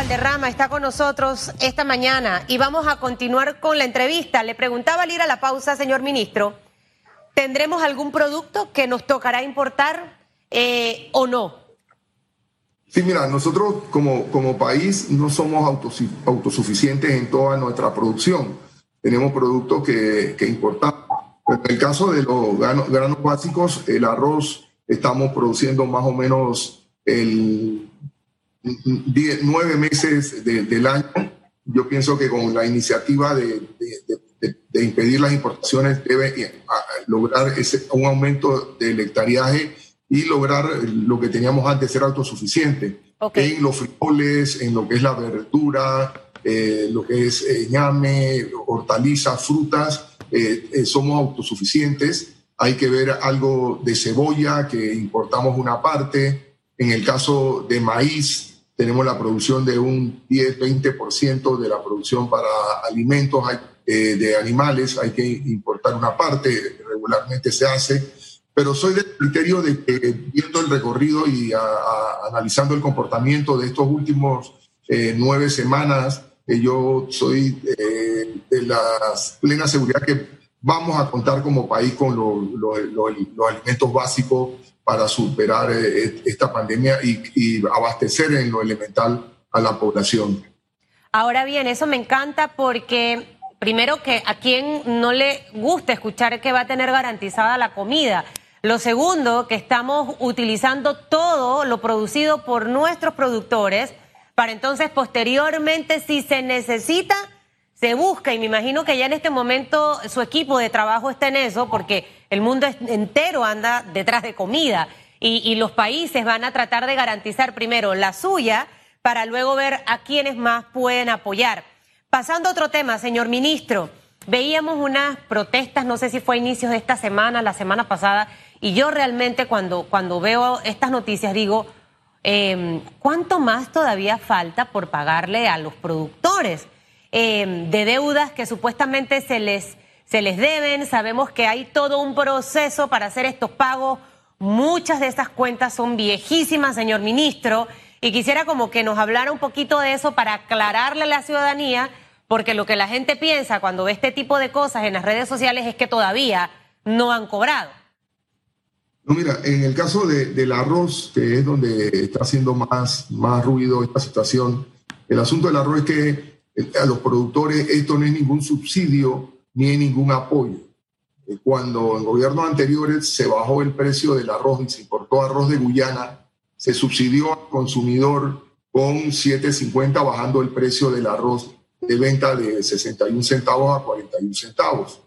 Valderrama está con nosotros esta mañana y vamos a continuar con la entrevista. Le preguntaba al ir a la pausa, señor ministro, ¿tendremos algún producto que nos tocará importar eh, o no? Sí, mira, nosotros como, como país no somos autosuficientes en toda nuestra producción. Tenemos productos que, que importamos. En el caso de los granos básicos, el arroz, estamos produciendo más o menos el nueve meses del año. Yo pienso que con la iniciativa de, de, impedir las importaciones debe eh, lograr ese, un aumento del hectariaje y lograr lo que teníamos antes, ser autosuficiente en los frijoles, en lo que es la verdura, eh, lo que es eh, ñame, hortalizas, frutas, somos autosuficientes. Hay que ver algo de cebolla, que importamos una parte. En el caso de maíz, tenemos la producción de un 10-20% de la producción para alimentos eh, de animales, hay que importar una parte, regularmente se hace, pero soy del criterio de que viendo el recorrido y analizando el comportamiento de estos últimos eh, nueve semanas, eh, yo soy de la plena seguridad que vamos a contar como país con los alimentos básicos para superar eh, esta pandemia y, abastecer en lo elemental a la población. Ahora bien, eso me encanta porque primero que a quien no le gusta escuchar que va a tener garantizada la comida. Lo segundo, que estamos utilizando todo lo producido por nuestros productores para entonces posteriormente, si se necesita, se busca. Y me imagino que ya en este momento su equipo de trabajo está en eso, porque el mundo entero anda detrás de comida y, los países van a tratar de garantizar primero la suya para luego ver a quienes más pueden apoyar. Pasando a otro tema, señor ministro, veíamos unas protestas, no sé si fue a inicios de esta semana, la semana pasada, y yo realmente cuando, cuando veo estas noticias digo, em, ¿cuánto más todavía falta por pagarle a los productores em, de deudas que supuestamente se les se les deben, sabemos que hay todo un proceso para hacer estos pagos. Muchas de esas cuentas son viejísimas, señor ministro, y quisiera como que nos hablara un poquito de eso para aclararle a la ciudadanía, porque lo que la gente piensa cuando ve este tipo de cosas en las redes sociales es que todavía no han cobrado. No, mira, en el caso del arroz, que es donde está haciendo más, más ruido esta situación, el asunto del arroz es que a los productores esto no es ningún subsidio ni ningún apoyo. Eh, cuando en gobiernos anteriores se bajó el precio del arroz y se importó arroz de Guyana, se subsidió al consumidor con 7.50 bajando el precio del arroz de venta de 61 centavos a 41 centavos.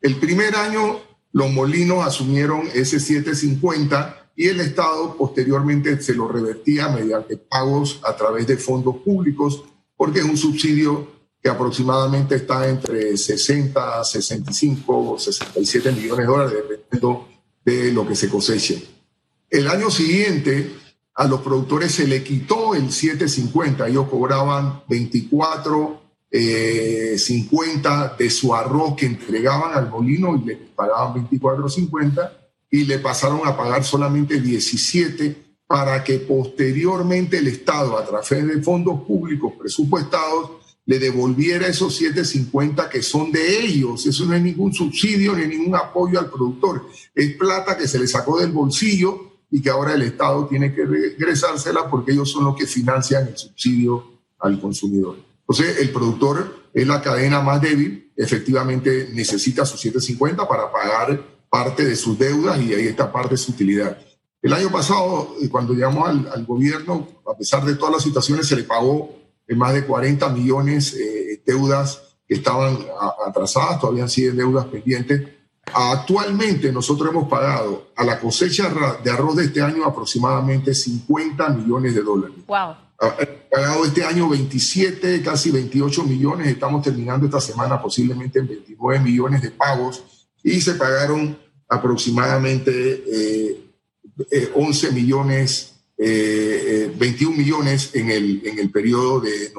El primer año los molinos asumieron ese 7.50 y el Estado posteriormente se lo revertía mediante pagos a través de fondos públicos porque es un subsidio que aproximadamente está entre 60, 65 o 67 millones de dólares, dependiendo de lo que se coseche. El año siguiente a los productores se le quitó el 750, ellos cobraban 24, 50 eh, de su arroz que entregaban al molino y le pagaban 24.50 y le pasaron a pagar solamente 17 para que posteriormente el Estado, a través de fondos públicos presupuestados, le devolviera esos 7.50 que son de ellos. Eso no es ningún subsidio ni ningún apoyo al productor. Es plata que se le sacó del bolsillo y que ahora el Estado tiene que regresársela porque ellos son los que financian el subsidio al consumidor. Entonces, el productor es la cadena más débil, efectivamente necesita sus 7.50 para pagar parte de sus deudas y ahí está parte de su utilidad. El año pasado, eh, cuando llegamos al, al gobierno, a pesar de todas las situaciones, se le pagó más de 40 millones de eh, deudas que estaban atrasadas, todavía siguen deudas pendientes. Actualmente nosotros hemos pagado a la cosecha de arroz de este año aproximadamente 50 millones de dólares. Wow. Pagado este año 27, casi 28 millones. Estamos terminando esta semana posiblemente en 29 millones de pagos y se pagaron aproximadamente 11 eh, eh, millones eh, 21 eh, millones en el, en el periodo de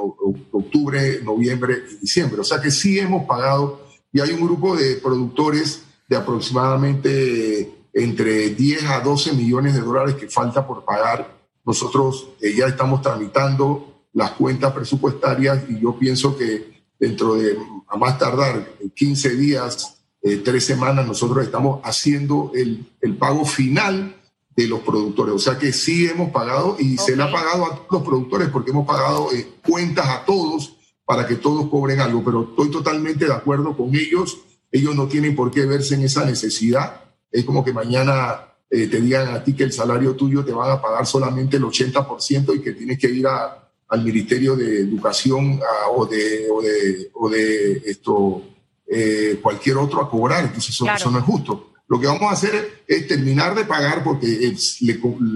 octubre, noviembre y diciembre. O sea que sí hemos pagado y hay un grupo de productores de aproximadamente entre 10 a 12 millones de dólares que falta por pagar. Nosotros eh, ya estamos tramitando las cuentas presupuestarias y yo pienso que dentro de, a más tardar, 15 días, eh, tres semanas, nosotros estamos haciendo el, el, pago final de los productores. O sea que sí hemos pagado y se le ha pagado a todos los productores porque hemos pagado eh, cuentas a todos para que todos cobren algo. Pero estoy totalmente de acuerdo con ellos. Ellos no tienen por qué verse en esa necesidad. Es como que mañana eh, te digan a ti que el salario tuyo te van a pagar solamente el 80% y que tienes que ir a, al Ministerio de Educación o, de, o, de, o de esto, eh, cualquier otro a cobrar. Entonces eso, eso, no es justo. Lo que vamos a hacer es terminar de pagar porque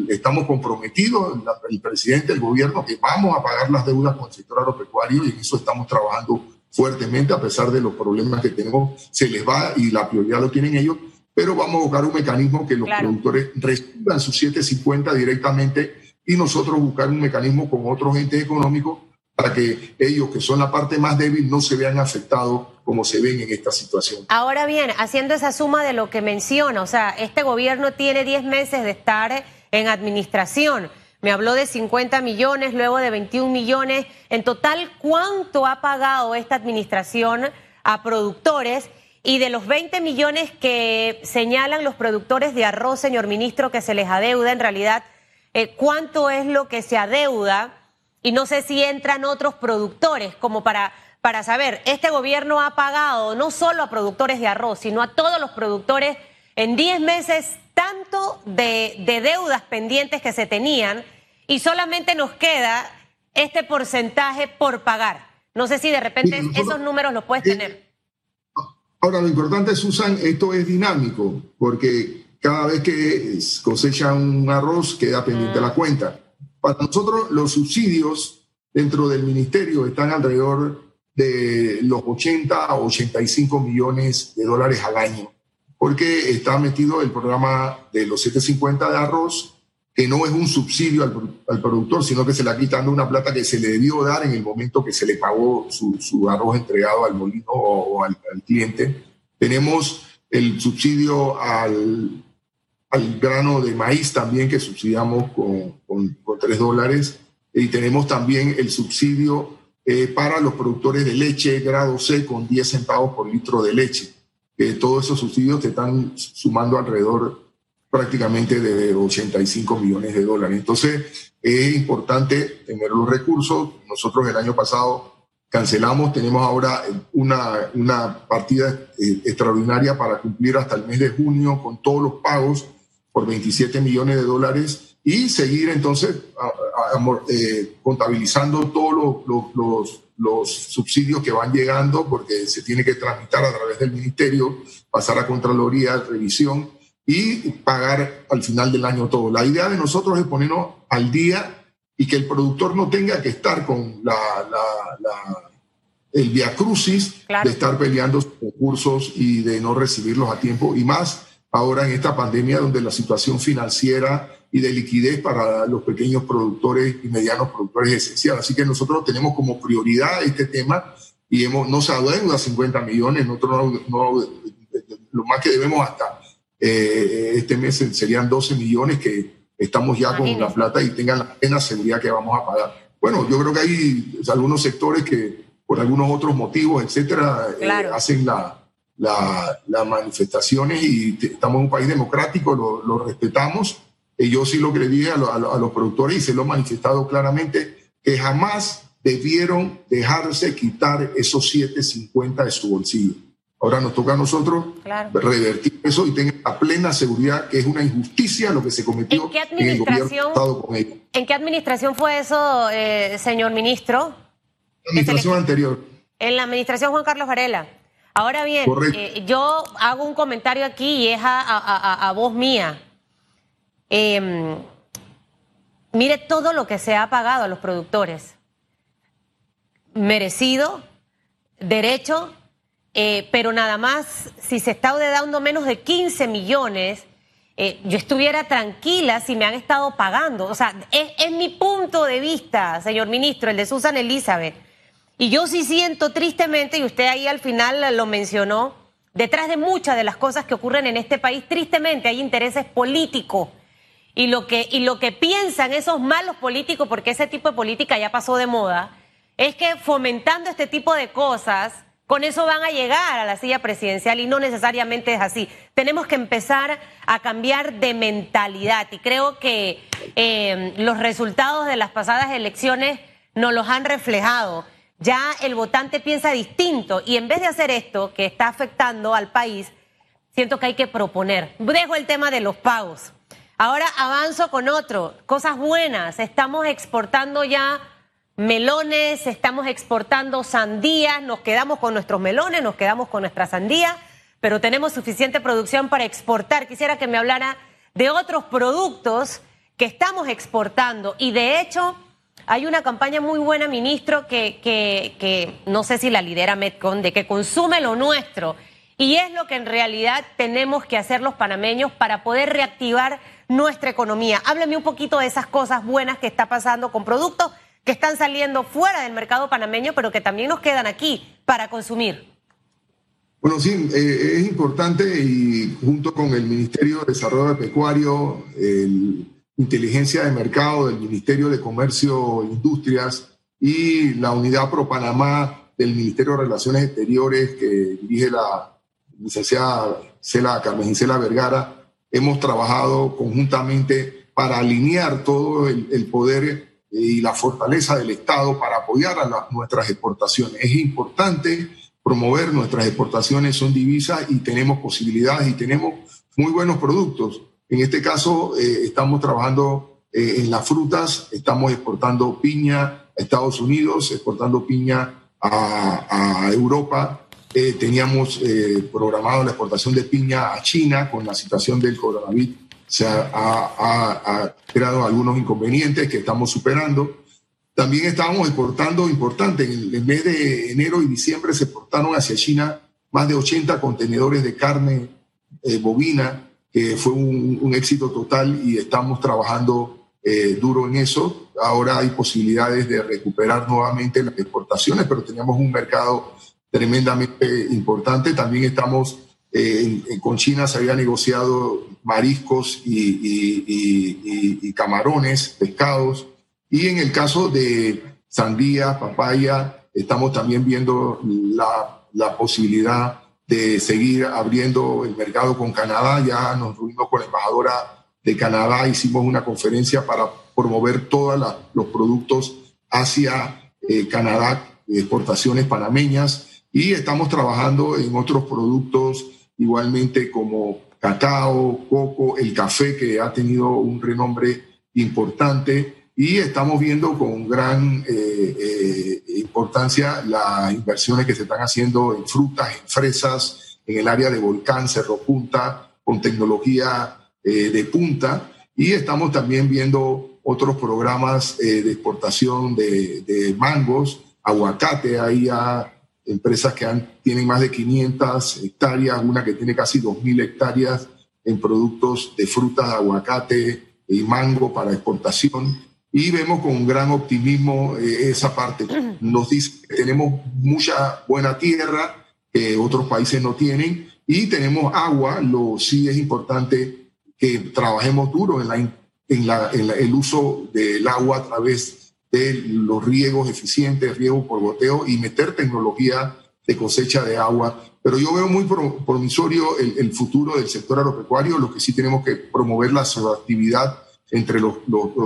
estamos comprometidos, el presidente, el gobierno, que vamos a pagar las deudas con el sector agropecuario y en eso estamos trabajando fuertemente a pesar de los problemas que tenemos. Se les va y la prioridad lo tienen ellos, pero vamos a buscar un mecanismo que los productores reciban sus 750 directamente y nosotros buscar un mecanismo con otros entes económicos para que ellos, que son la parte más débil, no se vean afectados como se ven en esta situación. Ahora bien, haciendo esa suma de lo que menciona, o sea, este gobierno tiene 10 meses de estar en administración. Me habló de 50 millones, luego de 21 millones. En total, ¿cuánto ha pagado esta administración a productores? Y de los 20 millones que señalan los productores de arroz, señor ministro, que se les adeuda, en realidad, eh, ¿cuánto es lo que se adeuda? Y no sé si entran otros productores, como para, para saber, este gobierno ha pagado no solo a productores de arroz, sino a todos los productores en 10 meses tanto de, deudas pendientes que se tenían y solamente nos queda este porcentaje por pagar. No sé si de repente esos números los puedes tener. Ahora, lo importante, Susan, esto es dinámico, porque cada vez que cosecha un arroz queda pendiente la mm. cuenta. Para nosotros, los subsidios dentro del ministerio están alrededor de los 80 o 85 millones de dólares al año, porque está metido el programa de los 750 de arroz, que no es un subsidio al, productor, sino que se le está quitando una plata que se le debió dar en el momento que se le pagó su, arroz entregado al molino o, al, cliente. Tenemos el subsidio al, al, grano de maíz también, que subsidiamos con, con, con 3 dólares. Y tenemos también el subsidio eh, para los productores de leche grado C con 10 centavos por litro de leche. Eh, todos esos subsidios te están sumando alrededor prácticamente de 85 millones de dólares. Entonces, es importante tener los recursos. Nosotros el año pasado cancelamos, tenemos ahora una, una partida eh, extraordinaria para cumplir hasta el mes de junio con todos los pagos por 27 millones de dólares y seguir entonces eh, contabilizando todos los, los, subsidios que van llegando porque se tiene que tramitar a través del ministerio, pasar a Contraloría, revisión y pagar al final del año todo. La idea de nosotros es ponernos al día y que el productor no tenga que estar con la, la, el viacrucis de estar peleando sus recursos y de no recibirlos a tiempo y más ahora en esta pandemia donde la situación financiera y de liquidez para los pequeños productores y medianos productores es esencial. Así que nosotros tenemos como prioridad este tema y hemos, no se adeuda 50 millones, nosotros no, lo más que debemos hasta eh, este mes serían 12 millones que estamos ya con la plata y tengan la plena seguridad que vamos a pagar. Bueno, yo creo que hay algunos sectores que por algunos otros motivos, etcétera, eh, hacen la, las manifestaciones y estamos en un país democrático, lo, respetamos. Y yo sí lo que le dije a, los productores y se lo he manifestado claramente, que jamás debieron dejarse quitar esos 7.50 de su bolsillo. Ahora nos toca a nosotros revertir eso y tener la plena seguridad que es una injusticia lo que se cometió ¿En, qué administración, ¿En qué administración fue eso, eh, señor ministro? administración anterior. En la administración Juan Carlos Varela. Ahora bien, eh, yo hago un comentario aquí y es a, voz mía. Em, mire todo lo que se ha pagado a los productores. Merecido, derecho, eh, pero nada más, si se está dando menos de 15 millones, eh, yo estuviera tranquila si me han estado pagando. O sea, es, es mi punto de vista, señor ministro, el de Susan Elizabeth. Y yo sí siento tristemente, y usted ahí al final lo mencionó, detrás de muchas de las cosas que ocurren en este país, tristemente hay intereses políticos. y lo que, y lo que piensan esos malos políticos, porque ese tipo de política ya pasó de moda, es que fomentando este tipo de cosas, con eso van a llegar a la silla presidencial y no necesariamente es así. Tenemos que empezar a cambiar de mentalidad y creo que eh, los resultados de las pasadas elecciones nos los han reflejado. Ya el votante piensa distinto y en vez de hacer esto que está afectando al país, siento que hay que proponer. Dejo el tema de los pagos. Ahora avanzo con otro. Cosas buenas. Estamos exportando ya melones, estamos exportando sandías, nos quedamos con nuestros melones, nos quedamos con nuestra sandía, pero tenemos suficiente producción para exportar. Quisiera que me hablara de otros productos que estamos exportando y de hecho hay una campaña muy buena, ministro, que, no sé si la lidera Metcon, de que consume lo nuestro. Y es lo que en realidad tenemos que hacer los panameños para poder reactivar nuestra economía. Hábleme un poquito de esas cosas buenas que está pasando con productos que están saliendo fuera del mercado panameño, pero que también nos quedan aquí para consumir. Bueno, sí, eh, es importante y junto con el Ministerio de Desarrollo Pecuario, el Inteligencia de Mercado del Ministerio de Comercio e Industrias y la Unidad Pro Panamá del Ministerio de Relaciones Exteriores que dirige la licenciada Cela Carmen Gisela Vergara, hemos trabajado conjuntamente para alinear todo el, el poder y la fortaleza del Estado para apoyar a nuestras exportaciones. Es importante promover nuestras exportaciones, son divisas y tenemos posibilidades y tenemos muy buenos productos. En este caso, eh, estamos trabajando eh, en las frutas, estamos exportando piña a Estados Unidos, exportando piña a, Europa. Eh, teníamos programado la exportación de piña a China con la situación del coronavirus se ha, creado algunos inconvenientes que estamos superando. También estábamos exportando importante. En el mes de enero y diciembre se exportaron hacia China más de 80 contenedores de carne eh, bovina, que fue un, éxito total y estamos trabajando eh, duro en eso. Ahora hay posibilidades de recuperar nuevamente las exportaciones, pero teníamos un mercado tremendamente importante. También estamos eh, con China se había negociado mariscos y, camarones, pescados. Y en el caso de sandía, papaya, estamos también viendo la, la posibilidad de seguir abriendo el mercado con Canadá. Ya nos reunimos con la embajadora de Canadá, hicimos una conferencia para promover todos los productos hacia eh, Canadá, exportaciones panameñas, y estamos trabajando en otros productos igualmente como cacao, coco, el café que ha tenido un renombre importante y estamos viendo con gran eh, eh, importancia las inversiones que se están haciendo en frutas, en fresas, en el área de volcán, Cerro Punta, con tecnología eh, de punta y estamos también viendo otros programas de exportación de, mangos, aguacate, ahí ya empresas que han, tienen más de 500 hectáreas, una que tiene casi 2.000 hectáreas en productos de frutas, aguacate y mango para exportación. Y vemos con gran optimismo eh, esa parte. Nos dice que tenemos mucha buena tierra que otros países no tienen y tenemos agua. Lo sí es importante que trabajemos duro en, la, en, la, en el uso del agua a través de los riegos eficientes, riego por goteo y meter tecnología de cosecha de agua. Pero yo veo muy promisorio el, futuro del sector agropecuario, lo que sí tenemos que promover la actividad entre los,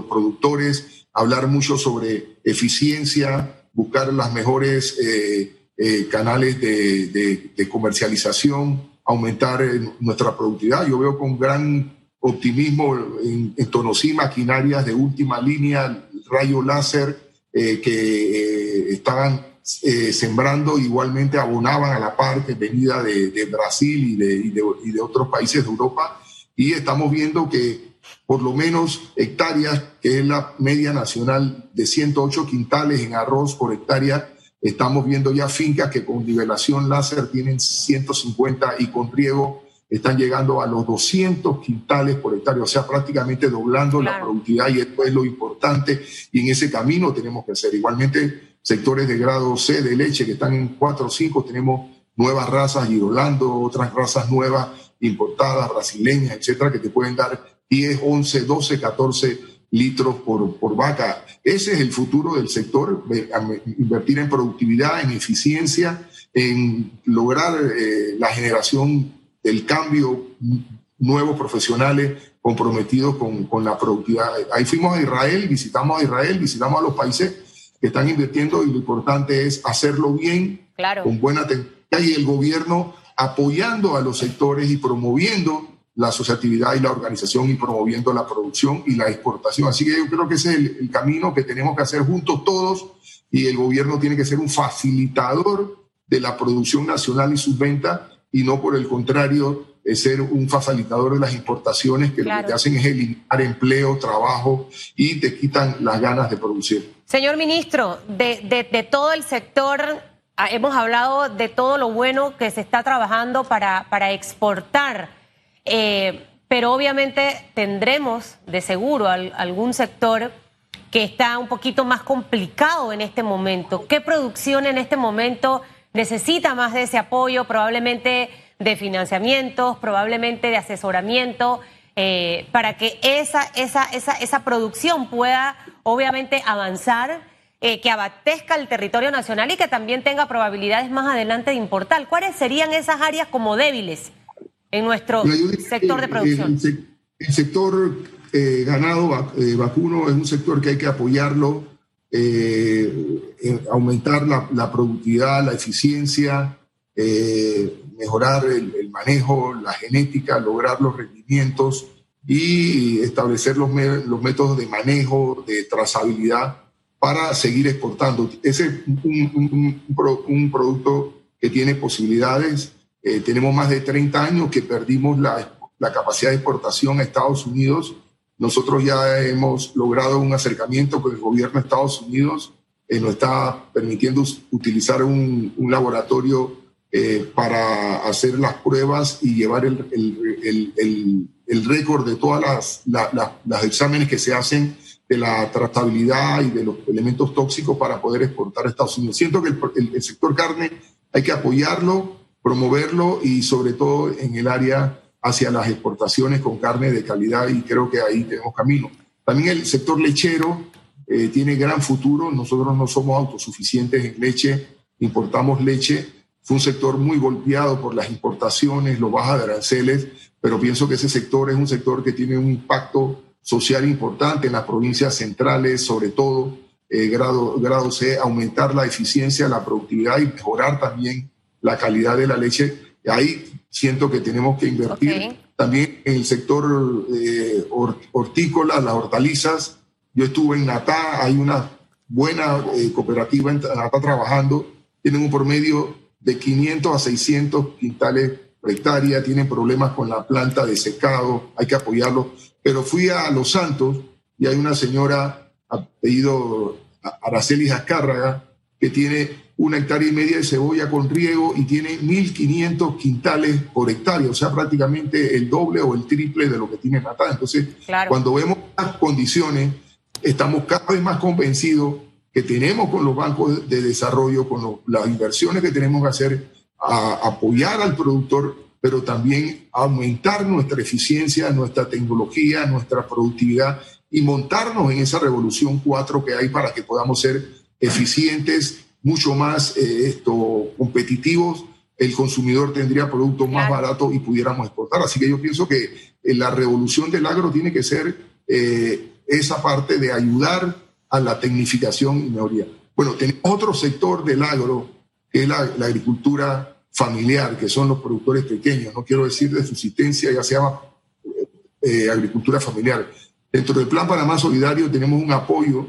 productores, hablar mucho sobre eficiencia, buscar las mejores eh, eh, canales de, comercialización, aumentar eh, nuestra productividad. Yo veo con gran optimismo en, en Tonosí maquinarias de última línea, rayo láser que estaban sembrando, igualmente abonaban a la parte venida de, Brasil y de, otros países de Europa. Y estamos viendo que por lo menos hectáreas, que es la media nacional de 108 quintales en arroz por hectárea, estamos viendo ya fincas que con nivelación láser tienen 150 y con riego están llegando a los 200 quintales por hectárea, o sea, prácticamente doblando la productividad y esto es lo importante y en ese camino tenemos que hacer. Igualmente, sectores de grado C de leche que están en 4 o 5, tenemos nuevas razas girolando, otras razas nuevas importadas, brasileñas, etcétera, que te pueden dar 10, 11, 12, 14 litros por, por vaca. Ese es el futuro del sector, invertir en productividad, en eficiencia, en lograr eh, la generación del cambio, nuevos profesionales comprometidos con, con, la productividad. Ahí fuimos a Israel, visitamos a Israel, visitamos a los países que están invirtiendo y lo importante es hacerlo bien, con buena tecnología y el gobierno apoyando a los sectores y promoviendo la asociatividad y la organización y promoviendo la producción y la exportación. Así que yo creo que ese es el, camino que tenemos que hacer juntos todos y el gobierno tiene que ser un facilitador de la producción nacional y sus ventas y no por el contrario ser un facilitador de las importaciones que lo que hacen es eliminar empleo, trabajo y te quitan las ganas de producir. Señor ministro, de, de todo el sector ah, hemos hablado de todo lo bueno que se está trabajando para, para exportar eh, pero obviamente tendremos de seguro algún sector que está un poquito más complicado en este momento. ¿Qué producción en este momento necesita más de ese apoyo? Probablemente de financiamientos, probablemente de asesoramiento, eh, para que esa, esa, esa, esa producción pueda obviamente avanzar, eh, que abatezca el territorio nacional y que también tenga probabilidades más adelante de importar. ¿Cuáles serían esas áreas como débiles? En nuestro sector de producción? El, sector eh, ganado eh, vacuno es un sector que hay que apoyarlo, eh, aumentar la, productividad, la eficiencia, mejorar el, manejo, la genética, lograr los rendimientos y establecer los, los métodos de manejo, de trazabilidad para seguir exportando. Ese es un, un producto que tiene posibilidades eh, tenemos más de 30 años que perdimos la, la, capacidad de exportación a Estados Unidos. Nosotros ya hemos logrado un acercamiento con el gobierno de Estados Unidos. Eh, nos está permitiendo utilizar un, un laboratorio eh, para hacer las pruebas y llevar el, el, el, el récord de todas las, las, exámenes que se hacen de la tratabilidad y de los elementos tóxicos para poder exportar a Estados Unidos. Siento que el, sector carne hay que apoyarlo promoverlo y sobre todo en el área hacia las exportaciones con carne de calidad y creo que ahí tenemos camino. También el sector lechero eh, tiene gran futuro. Nosotros no somos autosuficientes en leche, importamos leche. Fue un sector muy golpeado por las importaciones, los bajas de aranceles, pero pienso que ese sector es un sector que tiene un impacto social importante en las provincias centrales, sobre todo eh, grado, grado C, aumentar la eficiencia, la productividad y mejorar también la calidad de la leche. Ahí siento que tenemos que invertir. También en el sector eh, hortícola, las hortalizas. Yo estuve en Natá, hay una buena eh, cooperativa en Natá trabajando. Tienen un promedio de 500 a 600 quintales por hectárea, tienen problemas con la planta de secado, hay que apoyarlo. Pero fui a Los Santos y hay una señora apellido Araceli Azcárraga que tiene una hectárea y media de cebolla con riego y tiene 1.500 quintales por hectárea, o sea, prácticamente el doble o el triple de lo que tiene Natal. Entonces, cuando vemos las condiciones, estamos cada vez más convencidos que tenemos con los bancos de desarrollo, con las inversiones que tenemos que hacer, a apoyar al productor, pero también aumentar nuestra eficiencia, nuestra tecnología, nuestra productividad y montarnos en esa revolución 4 que hay para que podamos ser eficientes mucho más eh, esto, competitivos, el consumidor tendría productos más baratos y pudiéramos exportar. Así que yo pienso que eh, la revolución del agro tiene que ser eh, esa parte de ayudar a la tecnificación y mejoría. Bueno, tenemos otro sector del agro, que es la, agricultura familiar, que son los productores pequeños. No quiero decir de subsistencia, ya se llama agricultura familiar. Dentro del Plan Panamá Solidario tenemos un apoyo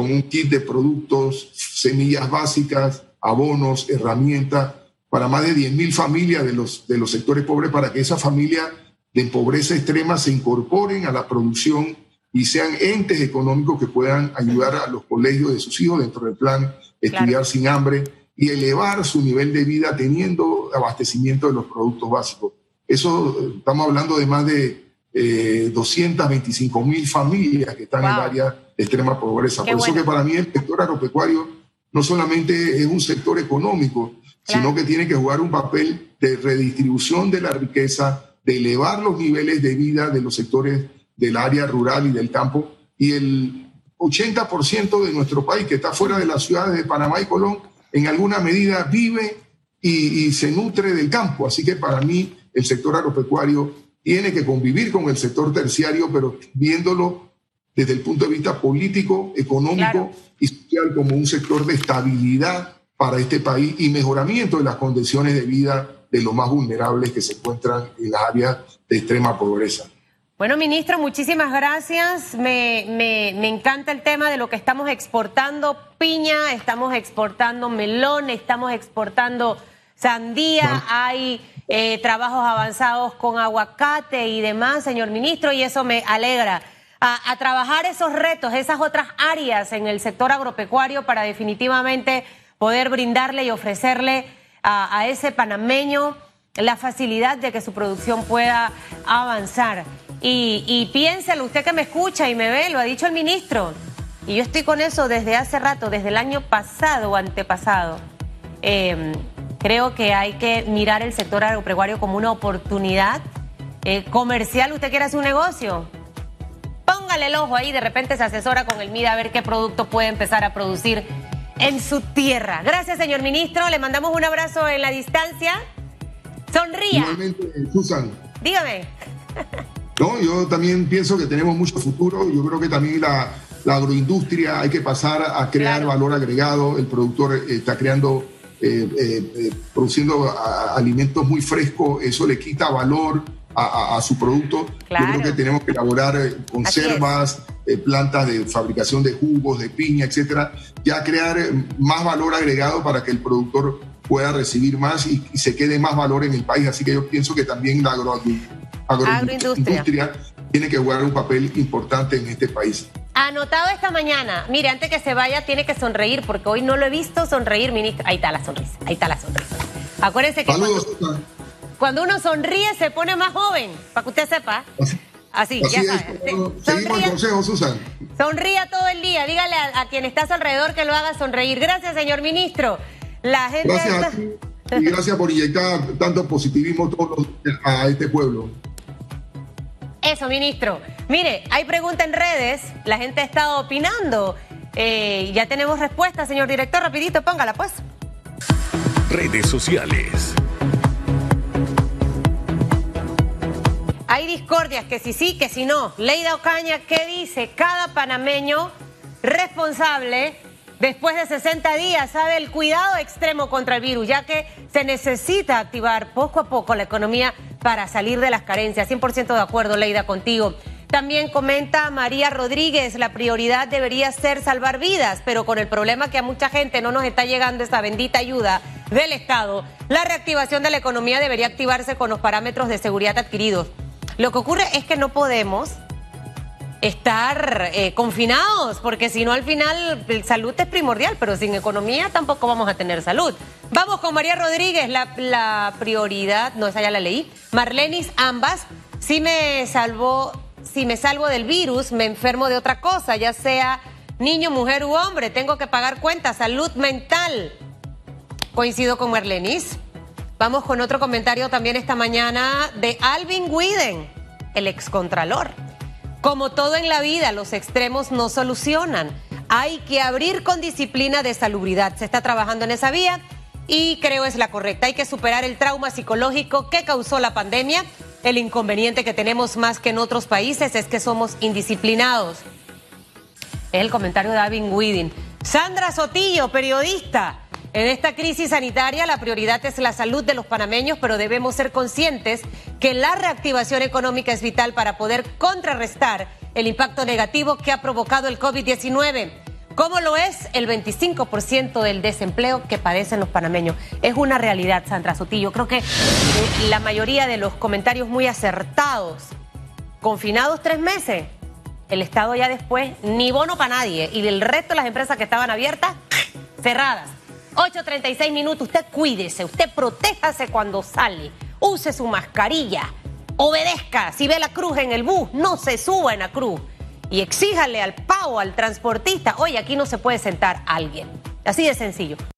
con un kit de productos, semillas básicas, abonos, herramientas, para más de 10.000 familias de los, de los sectores pobres, para que esas familias de pobreza extrema se incorporen a la producción y sean entes económicos que puedan ayudar a los colegios de sus hijos dentro del plan Estudiar sin hambre y elevar su nivel de vida teniendo abastecimiento de los productos básicos. Eso eh, estamos hablando de más de eh, 225 mil familias que están en el área de extrema pobreza. Por eso que para mí el sector agropecuario no solamente es un sector económico, sino que tiene que jugar un papel de redistribución de la riqueza, de elevar los niveles de vida de los sectores del área rural y del campo. Y el 80% de nuestro país que está fuera de las ciudades de Panamá y Colón, en alguna medida vive y, y se nutre del campo. Así que para mí el sector agropecuario tiene que convivir con el sector terciario, pero viéndolo desde el punto de vista político, económico y social como un sector de estabilidad para este país y mejoramiento de las condiciones de vida de los más vulnerables que se encuentran en las áreas de extrema pobreza. Bueno, ministro, muchísimas gracias. Me, me, me, encanta el tema de lo que estamos exportando, piña, estamos exportando melón, estamos exportando sandía, hay eh, trabajos avanzados con aguacate y demás, señor ministro, y eso me alegra. A, trabajar esos retos, esas otras áreas en el sector agropecuario para definitivamente poder brindarle y ofrecerle a, ese panameño la facilidad de que su producción pueda avanzar. Y, y piénselo, usted que me escucha y me ve, lo ha dicho el ministro. Y yo estoy con eso desde hace rato, desde el año pasado o antepasado. Eh, creo que hay que mirar el sector agropecuario como una oportunidad eh, comercial. ¿Usted quiere hacer un negocio? Póngale el ojo ahí, de repente se asesora con el MIDA a ver qué producto puede empezar a producir en su tierra. Gracias, señor ministro. Le mandamos un abrazo en la distancia. Sonría. Susan. Dígame. No, yo también pienso que tenemos mucho futuro. Yo creo que también la, la agroindustria hay que pasar a crear claro. valor agregado. El productor está creando, eh, eh, produciendo a, alimentos muy frescos. Eso le quita valor a, su producto. Claro. Yo creo que tenemos que elaborar eh, conservas, plantas de fabricación de jugos, de piña, etcétera. Ya crear más valor agregado para que el productor pueda recibir más y, y se quede más valor en el país. Así que yo pienso que también la agroindustria agroindustria tiene que jugar un papel importante en este país. Anotado esta mañana. Mire, antes que se vaya, tiene que sonreír, porque hoy no lo he visto sonreír, ministro. Ahí está la sonrisa, ahí está la sonrisa. Acuérdense que Saludos, cuando, cuando, uno sonríe se pone más joven, para que usted sepa. Así, Así, ya es, sabe. Seguimos el consejo, Susan. Sonría todo el día. Dígale a, a, quien está a su alrededor que lo haga sonreír. Gracias, señor ministro. La gente. Gracias está... a ti y gracias por inyectar tanto positivismo todos a este pueblo. Eso, ministro. Mire, hay pregunta en redes, la gente ha estado opinando. Eh, ya tenemos respuesta, señor director. Rapidito, póngala pues. Redes sociales. Hay discordias, que si sí, que si no. Leida Ocaña, ¿qué dice? Cada panameño responsable después de 60 días sabe el cuidado extremo contra el virus, ya que se necesita activar poco a poco la economía para salir de las carencias. 100% de acuerdo, Leida, contigo. También comenta María Rodríguez, la prioridad debería ser salvar vidas, pero con el problema que a mucha gente no nos está llegando esa bendita ayuda del Estado, la reactivación de la economía debería activarse con los parámetros de seguridad adquiridos. Lo que ocurre es que no podemos estar eh, confinados, porque si no al final salud es primordial, pero sin economía tampoco vamos a tener salud. Vamos con María Rodríguez, la, la prioridad, no, esa ya la leí. Marlenis, ambas, si me salvó, si me salvo del virus, me enfermo de otra cosa, ya sea niño, mujer u hombre, tengo que pagar cuentas, salud mental. Coincido con Marlenis. Vamos con otro comentario también esta mañana de Alvin Widen, el excontralor. Como todo en la vida, los extremos no solucionan. Hay que abrir con disciplina de salubridad. Se está trabajando en esa vía y creo es la correcta. Hay que superar el trauma psicológico que causó la pandemia. El inconveniente que tenemos más que en otros países es que somos indisciplinados. Es el comentario de Avin Widin. Sandra Sotillo, periodista. En esta crisis sanitaria la prioridad es la salud de los panameños, pero debemos ser conscientes que la reactivación económica es vital para poder contrarrestar el impacto negativo que ha provocado el COVID-19, como lo es el 25% del desempleo que padecen los panameños. Es una realidad, Sandra Sotillo. Creo que la mayoría de los comentarios muy acertados. Confinados tres meses, el Estado ya después ni bono para nadie y del resto de las empresas que estaban abiertas, cerradas. 8.36 minutos, usted cuídese, usted protéjase cuando sale, use su mascarilla, obedezca, si ve la cruz en el bus, no se suba en la cruz. Y exíjale al pavo, al transportista, oye, aquí no se puede sentar alguien. Así de sencillo.